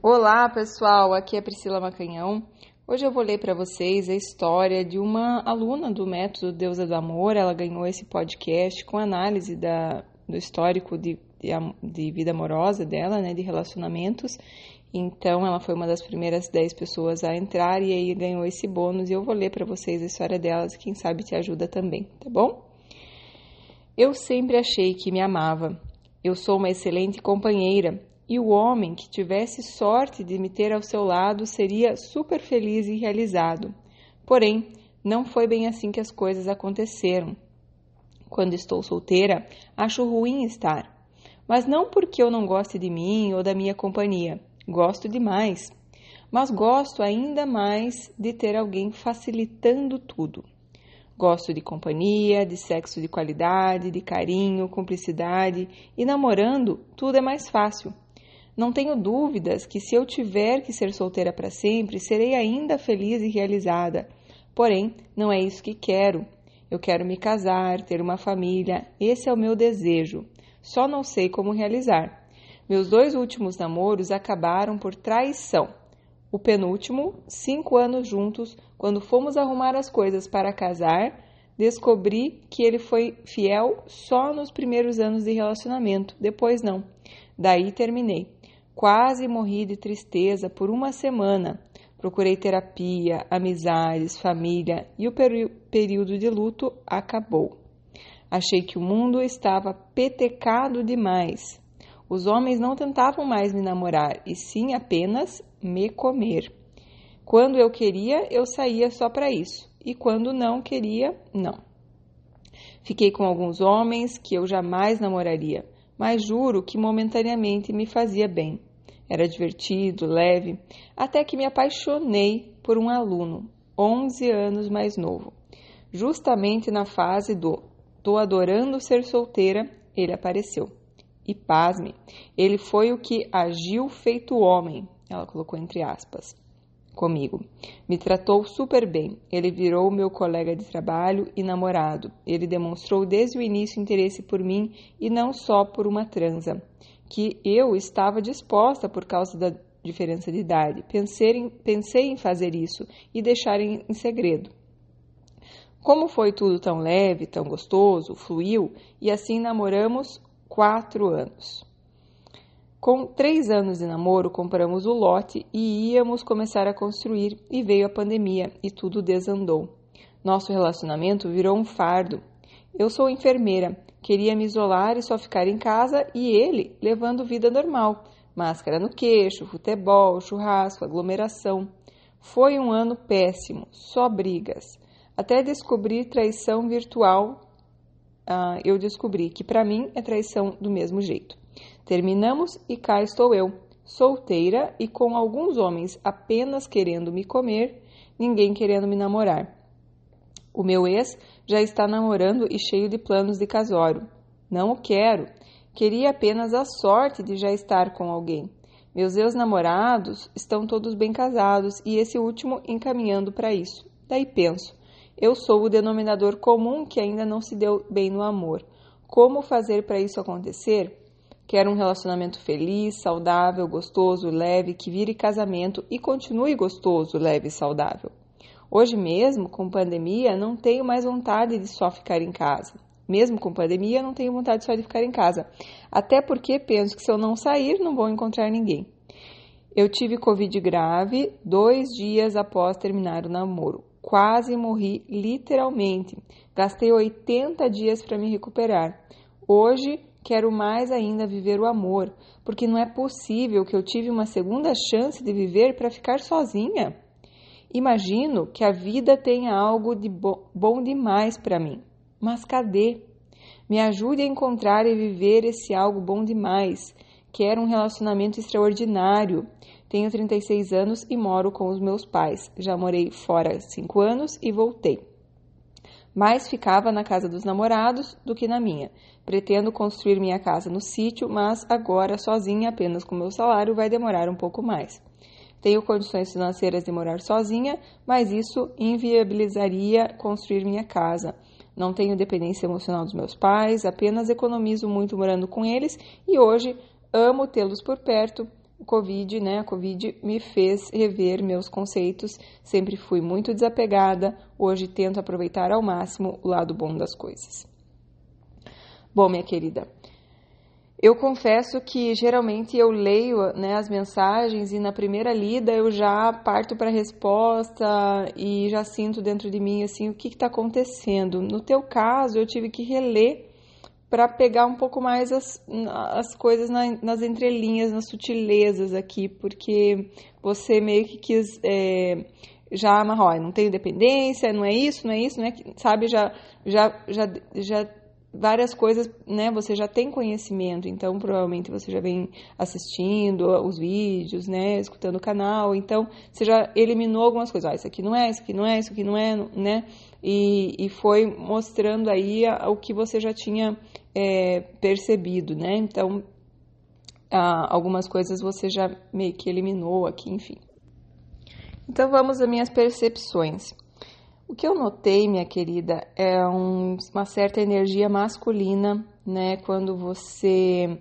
Olá, pessoal. Aqui é Priscila Macanhão. Hoje eu vou ler para vocês a história de uma aluna do método Deusa do Amor. Ela ganhou esse podcast com análise da, do histórico de, de, de vida amorosa dela, né, de relacionamentos. Então, ela foi uma das primeiras 10 pessoas a entrar e aí ganhou esse bônus. E eu vou ler para vocês a história delas, quem sabe te ajuda também, tá bom? Eu sempre achei que me amava. Eu sou uma excelente companheira e o homem que tivesse sorte de me ter ao seu lado seria super feliz e realizado. Porém, não foi bem assim que as coisas aconteceram. Quando estou solteira, acho ruim estar. Mas não porque eu não goste de mim ou da minha companhia. Gosto demais. Mas gosto ainda mais de ter alguém facilitando tudo. Gosto de companhia, de sexo de qualidade, de carinho, cumplicidade e namorando, tudo é mais fácil. Não tenho dúvidas que se eu tiver que ser solteira para sempre, serei ainda feliz e realizada. Porém, não é isso que quero. Eu quero me casar, ter uma família, esse é o meu desejo. Só não sei como realizar. Meus dois últimos namoros acabaram por traição. O penúltimo, cinco anos juntos, quando fomos arrumar as coisas para casar, descobri que ele foi fiel só nos primeiros anos de relacionamento, depois não. Daí terminei. Quase morri de tristeza por uma semana. Procurei terapia, amizades, família e o período de luto acabou. Achei que o mundo estava petecado demais. Os homens não tentavam mais me namorar e sim apenas me comer. Quando eu queria, eu saía só para isso, e quando não queria, não. Fiquei com alguns homens que eu jamais namoraria, mas juro que momentaneamente me fazia bem. Era divertido, leve, até que me apaixonei por um aluno, 11 anos mais novo. Justamente na fase do tô adorando ser solteira, ele apareceu. E pasme, ele foi o que agiu feito homem, ela colocou entre aspas, comigo. Me tratou super bem. Ele virou meu colega de trabalho e namorado. Ele demonstrou desde o início interesse por mim e não só por uma transa que eu estava disposta por causa da diferença de idade. Pensei em, pensei em fazer isso e deixar em, em segredo. Como foi tudo tão leve, tão gostoso, fluiu e assim namoramos quatro anos. Com três anos de namoro, compramos o lote e íamos começar a construir, e veio a pandemia e tudo desandou. Nosso relacionamento virou um fardo. Eu sou enfermeira Queria me isolar e só ficar em casa e ele levando vida normal. Máscara no queixo, futebol, churrasco, aglomeração. Foi um ano péssimo, só brigas. Até descobrir traição virtual, ah, eu descobri que para mim é traição do mesmo jeito. Terminamos e cá estou eu, solteira e com alguns homens apenas querendo me comer, ninguém querendo me namorar. O meu ex já está namorando e cheio de planos de casório. Não o quero. Queria apenas a sorte de já estar com alguém. Meus ex-namorados estão todos bem casados e esse último encaminhando para isso. Daí penso, eu sou o denominador comum que ainda não se deu bem no amor. Como fazer para isso acontecer? Quero um relacionamento feliz, saudável, gostoso, leve, que vire casamento e continue gostoso, leve e saudável. Hoje mesmo, com pandemia, não tenho mais vontade de só ficar em casa. Mesmo com pandemia, não tenho vontade só de ficar em casa. Até porque penso que se eu não sair, não vou encontrar ninguém. Eu tive Covid grave dois dias após terminar o namoro. Quase morri, literalmente. Gastei 80 dias para me recuperar. Hoje quero mais ainda viver o amor, porque não é possível que eu tive uma segunda chance de viver para ficar sozinha. Imagino que a vida tenha algo de bom demais para mim. Mas cadê? Me ajude a encontrar e viver esse algo bom demais. Quero um relacionamento extraordinário. Tenho 36 anos e moro com os meus pais. Já morei fora 5 anos e voltei. Mais ficava na casa dos namorados do que na minha. Pretendo construir minha casa no sítio, mas agora sozinha, apenas com meu salário, vai demorar um pouco mais. Tenho condições financeiras de morar sozinha, mas isso inviabilizaria construir minha casa. Não tenho dependência emocional dos meus pais, apenas economizo muito morando com eles e hoje amo tê-los por perto, o Covid, né? A Covid me fez rever meus conceitos. Sempre fui muito desapegada. Hoje tento aproveitar ao máximo o lado bom das coisas. Bom, minha querida, eu confesso que geralmente eu leio né, as mensagens e na primeira lida eu já parto para a resposta e já sinto dentro de mim assim o que está acontecendo. No teu caso, eu tive que reler para pegar um pouco mais as, as coisas na, nas entrelinhas, nas sutilezas aqui, porque você meio que quis é, já amarrar, não tem dependência, não é isso, não é isso, não é sabe, já, já, já, já várias coisas, né, você já tem conhecimento, então provavelmente você já vem assistindo os vídeos, né, escutando o canal, então você já eliminou algumas coisas, ah, isso aqui não é, isso aqui não é, isso aqui não é, né, e, e foi mostrando aí o que você já tinha é, percebido, né, então algumas coisas você já meio que eliminou aqui, enfim. Então vamos às minhas percepções. O que eu notei, minha querida, é um, uma certa energia masculina, né? Quando você.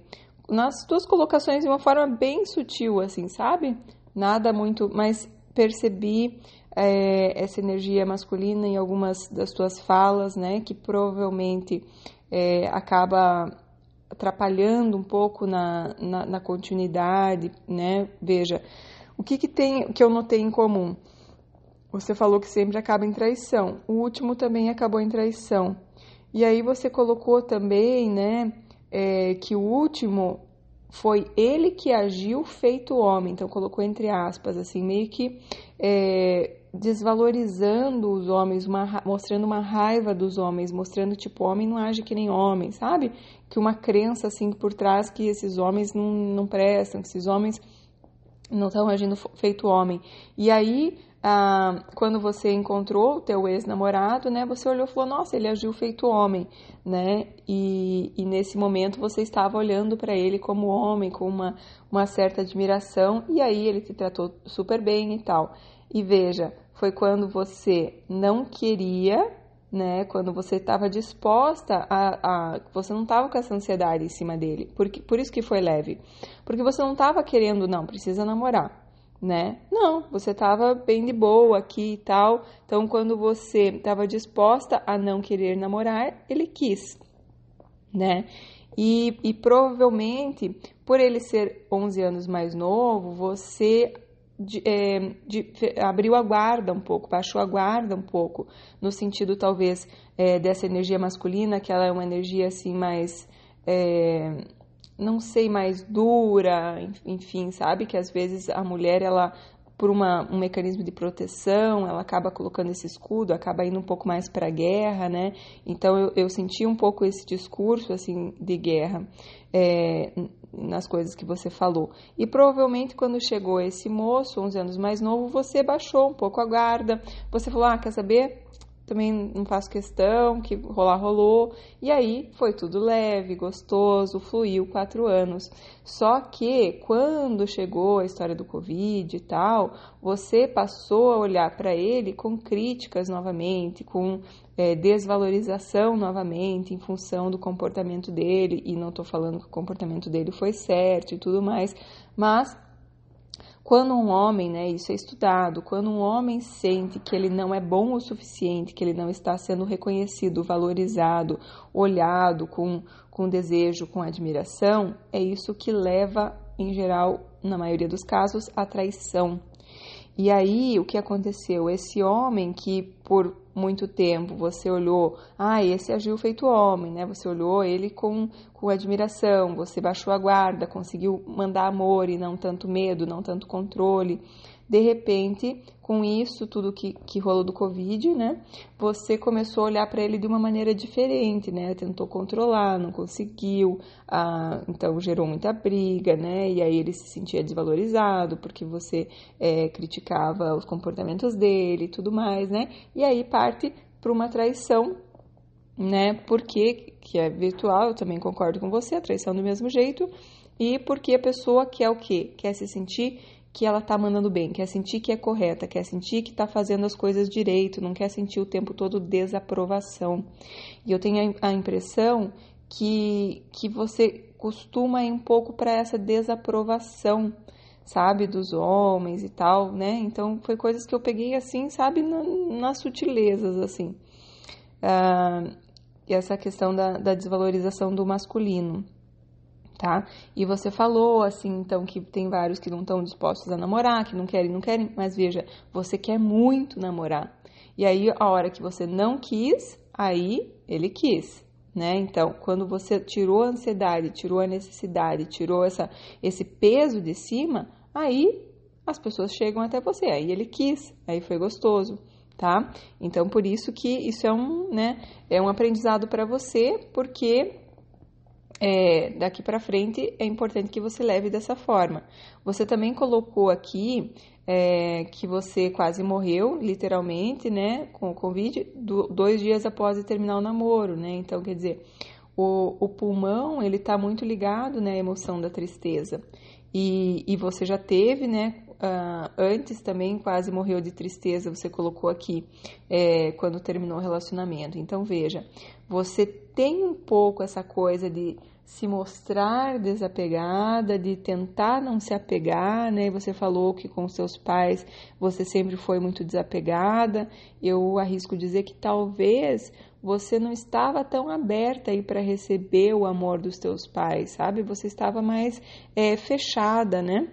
Nas suas colocações de uma forma bem sutil, assim, sabe? Nada muito. Mas percebi é, essa energia masculina em algumas das tuas falas, né? Que provavelmente é, acaba atrapalhando um pouco na, na, na continuidade, né? Veja, o que, que tem que eu notei em comum? Você falou que sempre acaba em traição. O último também acabou em traição. E aí você colocou também, né, é, que o último foi ele que agiu feito homem. Então colocou entre aspas, assim, meio que é, desvalorizando os homens, uma, mostrando uma raiva dos homens, mostrando tipo homem não age que nem homem, sabe? Que uma crença assim por trás que esses homens não, não prestam, que esses homens não estão agindo feito homem. E aí ah, quando você encontrou o teu ex-namorado, né, você olhou e falou, nossa, ele agiu feito homem, né, e, e nesse momento você estava olhando para ele como homem, com uma, uma certa admiração, e aí ele te tratou super bem e tal. E veja, foi quando você não queria, né, quando você estava disposta a, a, você não estava com essa ansiedade em cima dele, porque, por isso que foi leve, porque você não estava querendo, não, precisa namorar, né? Não, você estava bem de boa aqui e tal. Então, quando você estava disposta a não querer namorar, ele quis, né? E, e provavelmente, por ele ser 11 anos mais novo, você de, é, de, abriu a guarda um pouco, baixou a guarda um pouco, no sentido talvez é, dessa energia masculina, que ela é uma energia assim mais é, não sei, mais dura, enfim, sabe? Que às vezes a mulher, ela, por uma, um mecanismo de proteção, ela acaba colocando esse escudo, acaba indo um pouco mais para a guerra, né? Então eu, eu senti um pouco esse discurso, assim, de guerra. É, nas coisas que você falou. E provavelmente quando chegou esse moço, 11 anos mais novo, você baixou um pouco a guarda. Você falou: "Ah, quer saber? Também não faço questão, que rolar rolou. E aí foi tudo leve, gostoso, fluiu quatro anos. Só que quando chegou a história do Covid e tal, você passou a olhar para ele com críticas novamente, com é, desvalorização novamente em função do comportamento dele. E não estou falando que o comportamento dele foi certo e tudo mais, mas quando um homem, né, isso é estudado, quando um homem sente que ele não é bom o suficiente, que ele não está sendo reconhecido, valorizado, olhado com, com desejo, com admiração, é isso que leva, em geral, na maioria dos casos, à traição. E aí, o que aconteceu? Esse homem que por muito tempo você olhou, ah, esse agiu feito homem, né? Você olhou ele com, com admiração, você baixou a guarda, conseguiu mandar amor e não tanto medo, não tanto controle de repente, com isso, tudo que, que rolou do Covid, né? Você começou a olhar para ele de uma maneira diferente, né? Tentou controlar, não conseguiu, ah, então gerou muita briga, né? E aí ele se sentia desvalorizado porque você é, criticava os comportamentos dele e tudo mais, né? E aí parte para uma traição né? Porque que é virtual, eu também concordo com você, a traição do mesmo jeito, e porque a pessoa quer o quê? Quer se sentir que ela tá mandando bem, quer sentir que é correta, quer sentir que tá fazendo as coisas direito, não quer sentir o tempo todo desaprovação. E eu tenho a impressão que, que você costuma ir um pouco para essa desaprovação, sabe, dos homens e tal, né? Então foi coisas que eu peguei assim, sabe, na, nas sutilezas, assim. Uh, e essa questão da, da desvalorização do masculino tá? E você falou assim, então que tem vários que não estão dispostos a namorar, que não querem, não querem, mas veja, você quer muito namorar. E aí a hora que você não quis, aí ele quis, né? Então, quando você tirou a ansiedade, tirou a necessidade, tirou essa esse peso de cima, aí as pessoas chegam até você, aí ele quis, aí foi gostoso tá? Então por isso que isso é um, né, é um aprendizado para você, porque é, daqui para frente é importante que você leve dessa forma. Você também colocou aqui é, que você quase morreu, literalmente, né, com o Covid, do, dois dias após terminar o namoro, né? Então, quer dizer, o, o pulmão, ele está muito ligado, né, à emoção da tristeza. E, e você já teve, né, uh, antes também quase morreu de tristeza, você colocou aqui, é, quando terminou o relacionamento. Então, veja, você tem um pouco essa coisa de se mostrar desapegada, de tentar não se apegar, né? Você falou que com seus pais você sempre foi muito desapegada. Eu arrisco dizer que talvez você não estava tão aberta aí para receber o amor dos teus pais, sabe? Você estava mais é, fechada, né?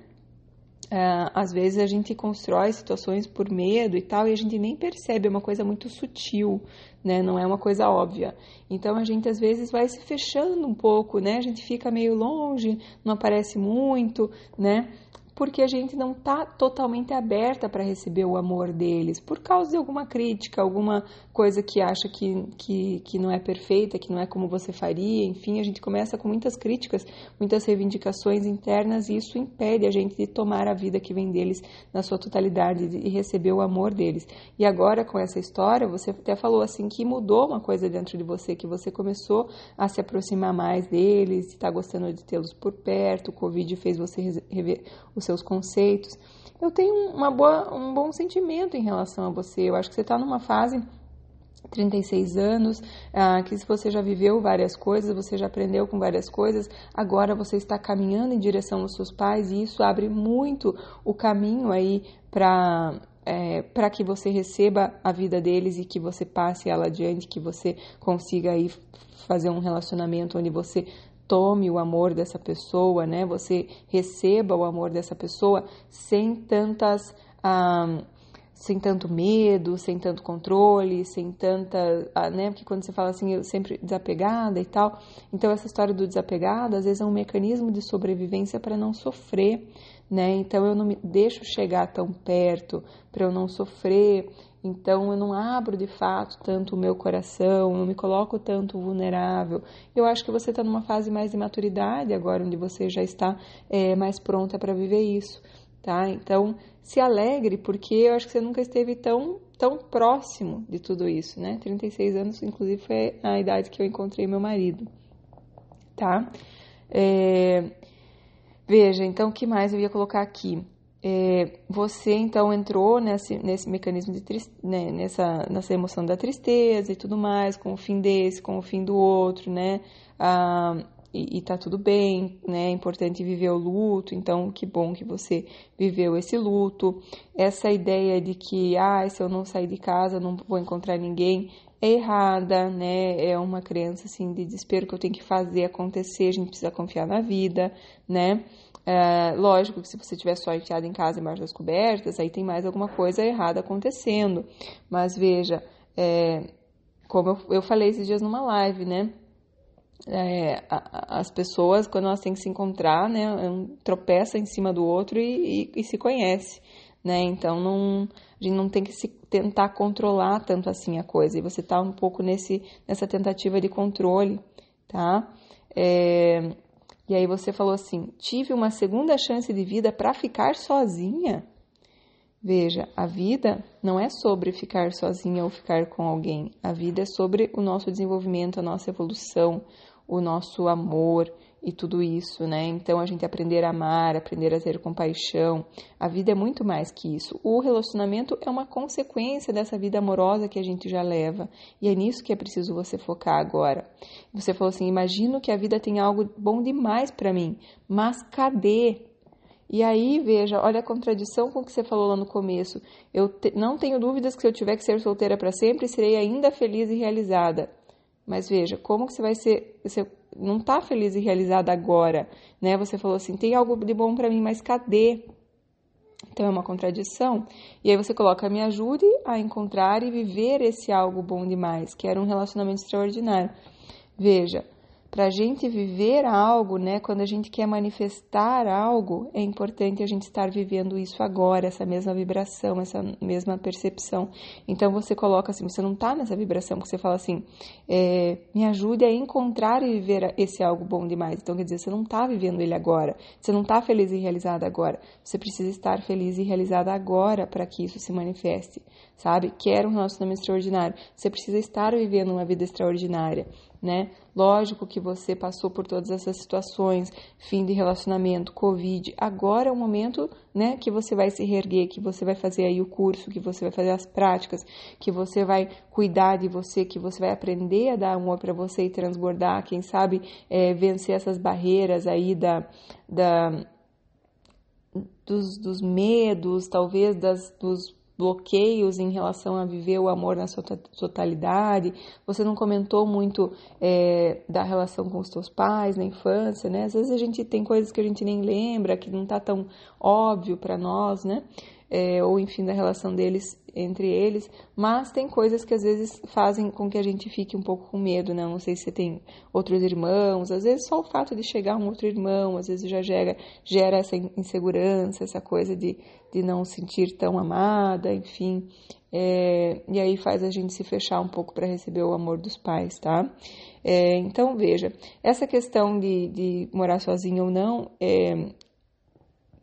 Uh, às vezes a gente constrói situações por medo e tal, e a gente nem percebe, é uma coisa muito sutil, né? Não é uma coisa óbvia. Então a gente às vezes vai se fechando um pouco, né? A gente fica meio longe, não aparece muito, né? porque a gente não está totalmente aberta para receber o amor deles, por causa de alguma crítica, alguma coisa que acha que, que, que não é perfeita, que não é como você faria, enfim, a gente começa com muitas críticas, muitas reivindicações internas e isso impede a gente de tomar a vida que vem deles na sua totalidade e receber o amor deles. E agora, com essa história, você até falou assim que mudou uma coisa dentro de você, que você começou a se aproximar mais deles, está gostando de tê-los por perto, o Covid fez você rever os seus conceitos. Eu tenho uma boa, um bom sentimento em relação a você. Eu acho que você está numa fase 36 anos, ah, que se você já viveu várias coisas, você já aprendeu com várias coisas, agora você está caminhando em direção aos seus pais e isso abre muito o caminho aí para é, para que você receba a vida deles e que você passe ela adiante, que você consiga aí fazer um relacionamento onde você tome o amor dessa pessoa, né? Você receba o amor dessa pessoa sem tantas, ah, sem tanto medo, sem tanto controle, sem tanta, ah, né? Porque quando você fala assim, eu sempre desapegada e tal, então essa história do desapegado às vezes é um mecanismo de sobrevivência para não sofrer, né? Então eu não me deixo chegar tão perto para eu não sofrer. Então eu não abro de fato tanto o meu coração, não me coloco tanto vulnerável. Eu acho que você está numa fase mais de maturidade agora, onde você já está é, mais pronta para viver isso, tá? Então se alegre, porque eu acho que você nunca esteve tão tão próximo de tudo isso, né? 36 anos, inclusive, foi a idade que eu encontrei meu marido, tá? É... Veja, então, o que mais eu ia colocar aqui? é, você então entrou nesse, nesse mecanismo de né, nessa, nessa emoção da tristeza e tudo mais, com o fim desse, com o fim do outro, né? Ah, e, e tá tudo bem, né? É importante viver o luto, então que bom que você viveu esse luto. Essa ideia de que, ah, se eu não sair de casa, não vou encontrar ninguém, é errada, né? É uma crença assim de desespero que eu tenho que fazer acontecer, a gente precisa confiar na vida, né? É, lógico que se você estiver só enfiado em casa embaixo das cobertas, aí tem mais alguma coisa errada acontecendo. Mas veja, é, como eu, eu, falei esses dias numa live, né? É, as pessoas, quando elas têm que se encontrar, né, um, tropeça em cima do outro e, e, e se conhece, né? Então não, a gente não tem que se tentar controlar tanto assim a coisa. E você está um pouco nesse, nessa tentativa de controle, tá? É, e aí você falou assim: tive uma segunda chance de vida para ficar sozinha. Veja, a vida não é sobre ficar sozinha ou ficar com alguém. A vida é sobre o nosso desenvolvimento, a nossa evolução, o nosso amor, e tudo isso, né? Então a gente aprender a amar, aprender a ter compaixão. A vida é muito mais que isso. O relacionamento é uma consequência dessa vida amorosa que a gente já leva. E é nisso que é preciso você focar agora. Você falou assim: imagino que a vida tem algo bom demais para mim, mas cadê? E aí, veja, olha a contradição com o que você falou lá no começo. Eu te, não tenho dúvidas que se eu tiver que ser solteira para sempre, serei ainda feliz e realizada. Mas veja, como que você vai ser, você não está feliz e realizada agora, né? Você falou assim, tem algo de bom para mim, mas cadê? Então é uma contradição. E aí você coloca, me ajude a encontrar e viver esse algo bom demais, que era um relacionamento extraordinário. Veja, para a gente viver algo, né, quando a gente quer manifestar algo, é importante a gente estar vivendo isso agora, essa mesma vibração, essa mesma percepção. Então você coloca assim, você não está nessa vibração, que você fala assim, é, me ajude a encontrar e viver esse algo bom demais. Então quer dizer, você não está vivendo ele agora, você não está feliz e realizada agora. Você precisa estar feliz e realizada agora para que isso se manifeste, sabe? Quer um relacionamento extraordinário, você precisa estar vivendo uma vida extraordinária né? Lógico que você passou por todas essas situações, fim de relacionamento, Covid. Agora é o momento, né, que você vai se reerguer, que você vai fazer aí o curso, que você vai fazer as práticas, que você vai cuidar de você, que você vai aprender a dar amor para você e transbordar, quem sabe é, vencer essas barreiras aí da, da dos, dos medos, talvez das, dos bloqueios em relação a viver o amor na sua totalidade. Você não comentou muito é, da relação com os seus pais na infância, né? Às vezes a gente tem coisas que a gente nem lembra, que não está tão óbvio para nós, né? É, ou enfim da relação deles entre eles, mas tem coisas que às vezes fazem com que a gente fique um pouco com medo, né? Não sei se você tem outros irmãos, às vezes só o fato de chegar um outro irmão, às vezes já gera, gera essa insegurança, essa coisa de, de não sentir tão amada, enfim, é, e aí faz a gente se fechar um pouco para receber o amor dos pais, tá? É, então veja, essa questão de, de morar sozinho ou não, é,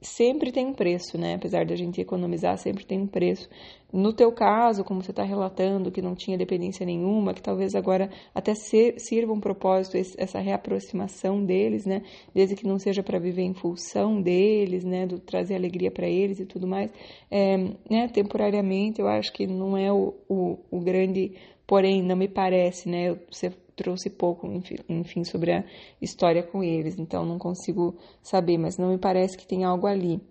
sempre tem um preço, né? Apesar da gente economizar, sempre tem um preço. No teu caso, como você está relatando, que não tinha dependência nenhuma, que talvez agora até sirva um propósito essa reaproximação deles, né? Desde que não seja para viver em função deles, né? Do trazer alegria para eles e tudo mais. É, né? Temporariamente, eu acho que não é o, o, o grande porém não me parece, né? Você trouxe pouco, enfim, sobre a história com eles, então não consigo saber, mas não me parece que tem algo ali.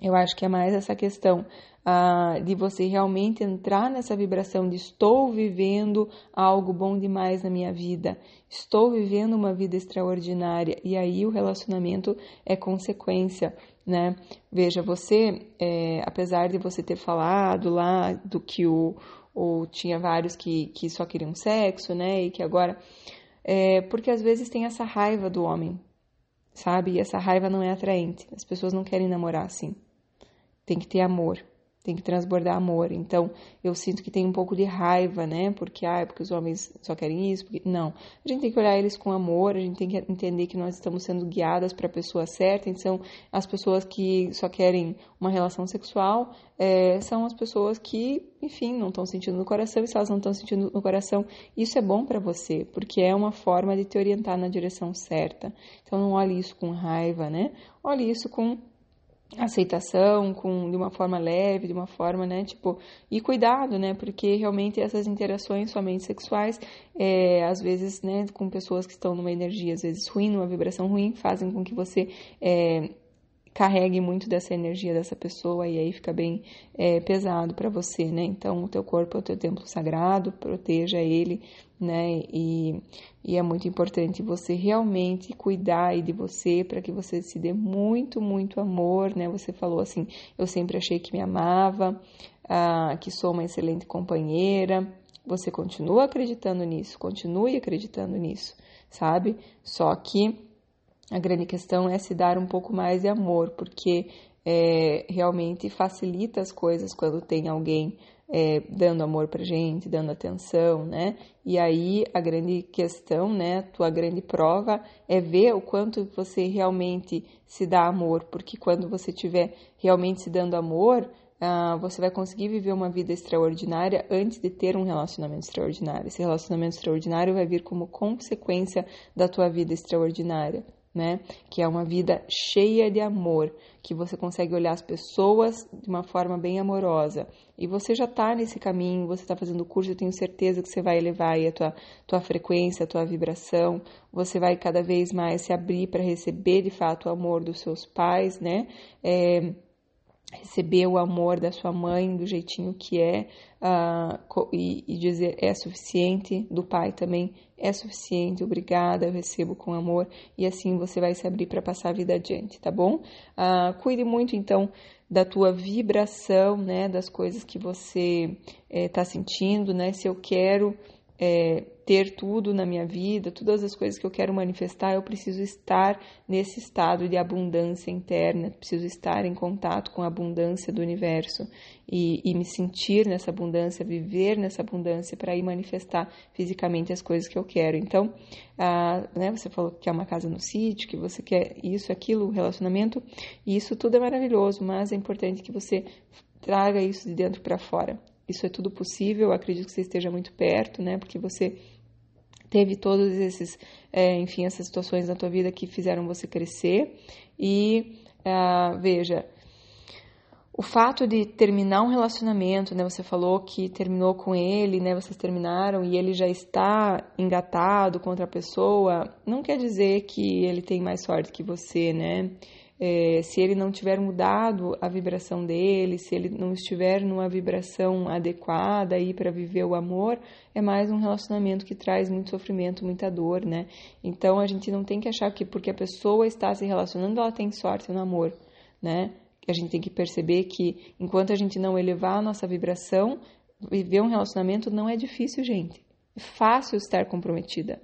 Eu acho que é mais essa questão ah, de você realmente entrar nessa vibração de estou vivendo algo bom demais na minha vida, estou vivendo uma vida extraordinária, e aí o relacionamento é consequência. Né? Veja, você, é, apesar de você ter falado lá do que o, ou tinha vários que, que só queriam sexo, né? E que agora. É, porque às vezes tem essa raiva do homem, sabe? E essa raiva não é atraente. As pessoas não querem namorar assim. Tem que ter amor tem que transbordar amor. Então, eu sinto que tem um pouco de raiva, né? Porque, ah, é porque os homens só querem isso. Porque... Não. A gente tem que olhar eles com amor, a gente tem que entender que nós estamos sendo guiadas para a pessoa certa. Então, as pessoas que só querem uma relação sexual é, são as pessoas que, enfim, não estão sentindo no coração. E se elas não estão sentindo no coração, isso é bom para você, porque é uma forma de te orientar na direção certa. Então, não olhe isso com raiva, né? Olhe isso com aceitação, com de uma forma leve, de uma forma, né, tipo, e cuidado, né, porque realmente essas interações somente sexuais, é, às vezes, né, com pessoas que estão numa energia às vezes ruim, numa vibração ruim, fazem com que você é, carregue muito dessa energia dessa pessoa e aí fica bem é, pesado para você, né? Então, o teu corpo é o teu templo sagrado, proteja ele, né? E, e é muito importante você realmente cuidar de você para que você se dê muito, muito amor, né? Você falou assim, eu sempre achei que me amava, ah, que sou uma excelente companheira. Você continua acreditando nisso, continue acreditando nisso, sabe? Só que a grande questão é se dar um pouco mais de amor, porque é, realmente facilita as coisas quando tem alguém é, dando amor pra gente, dando atenção, né? E aí a grande questão, né? Tua grande prova é ver o quanto você realmente se dá amor, porque quando você estiver realmente se dando amor, ah, você vai conseguir viver uma vida extraordinária antes de ter um relacionamento extraordinário. Esse relacionamento extraordinário vai vir como consequência da tua vida extraordinária né? Que é uma vida cheia de amor, que você consegue olhar as pessoas de uma forma bem amorosa. E você já está nesse caminho, você está fazendo o curso, eu tenho certeza que você vai elevar a tua, tua frequência, a tua vibração, você vai cada vez mais se abrir para receber de fato o amor dos seus pais, né? É, receber o amor da sua mãe do jeitinho que é uh, e, e, dizer é suficiente, do pai também é suficiente, obrigada, eu recebo com amor e assim você vai se abrir para passar a vida adiante, tá bom? Uh, cuide muito então da tua vibração, né, das coisas que você está eh, sentindo, né? Se eu quero é, ter tudo na minha vida, todas as coisas que eu quero manifestar, eu preciso estar nesse estado de abundância interna, preciso estar em contato com a abundância do universo e, e me sentir nessa abundância, viver nessa abundância para ir manifestar fisicamente as coisas que eu quero. Então, ah, né, você falou que quer uma casa no sítio, que você quer isso, aquilo, relacionamento, e isso tudo é maravilhoso, mas é importante que você traga isso de dentro para fora. Isso é tudo possível, acredito que você esteja muito perto, né? Porque você teve todos esses, é, enfim, essas situações na tua vida que fizeram você crescer. E uh, veja, o fato de terminar um relacionamento, né? Você falou que terminou com ele, né? Vocês terminaram e ele já está engatado contra a pessoa, não quer dizer que ele tem mais sorte que você, né? É, se ele não tiver mudado a vibração dele, se ele não estiver numa vibração adequada aí para viver o amor, é mais um relacionamento que traz muito sofrimento, muita dor, né? Então a gente não tem que achar que porque a pessoa está se relacionando, ela tem sorte no amor, né? A gente tem que perceber que enquanto a gente não elevar a nossa vibração, viver um relacionamento não é difícil, gente. É fácil estar comprometida.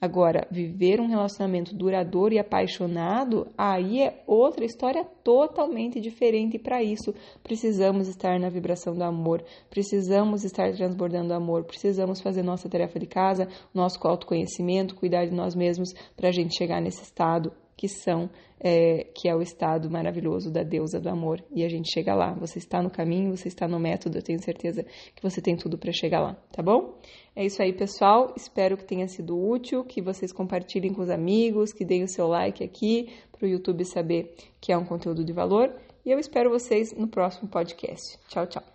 Agora, viver um relacionamento duradouro e apaixonado, aí é outra história totalmente diferente. E para isso, precisamos estar na vibração do amor, precisamos estar transbordando amor, precisamos fazer nossa tarefa de casa, nosso autoconhecimento, cuidar de nós mesmos para a gente chegar nesse estado que são é, que é o estado maravilhoso da deusa do amor e a gente chega lá. Você está no caminho, você está no método. Eu tenho certeza que você tem tudo para chegar lá, tá bom? É isso aí, pessoal. Espero que tenha sido útil, que vocês compartilhem com os amigos, que deem o seu like aqui para o YouTube saber que é um conteúdo de valor. E eu espero vocês no próximo podcast. Tchau, tchau.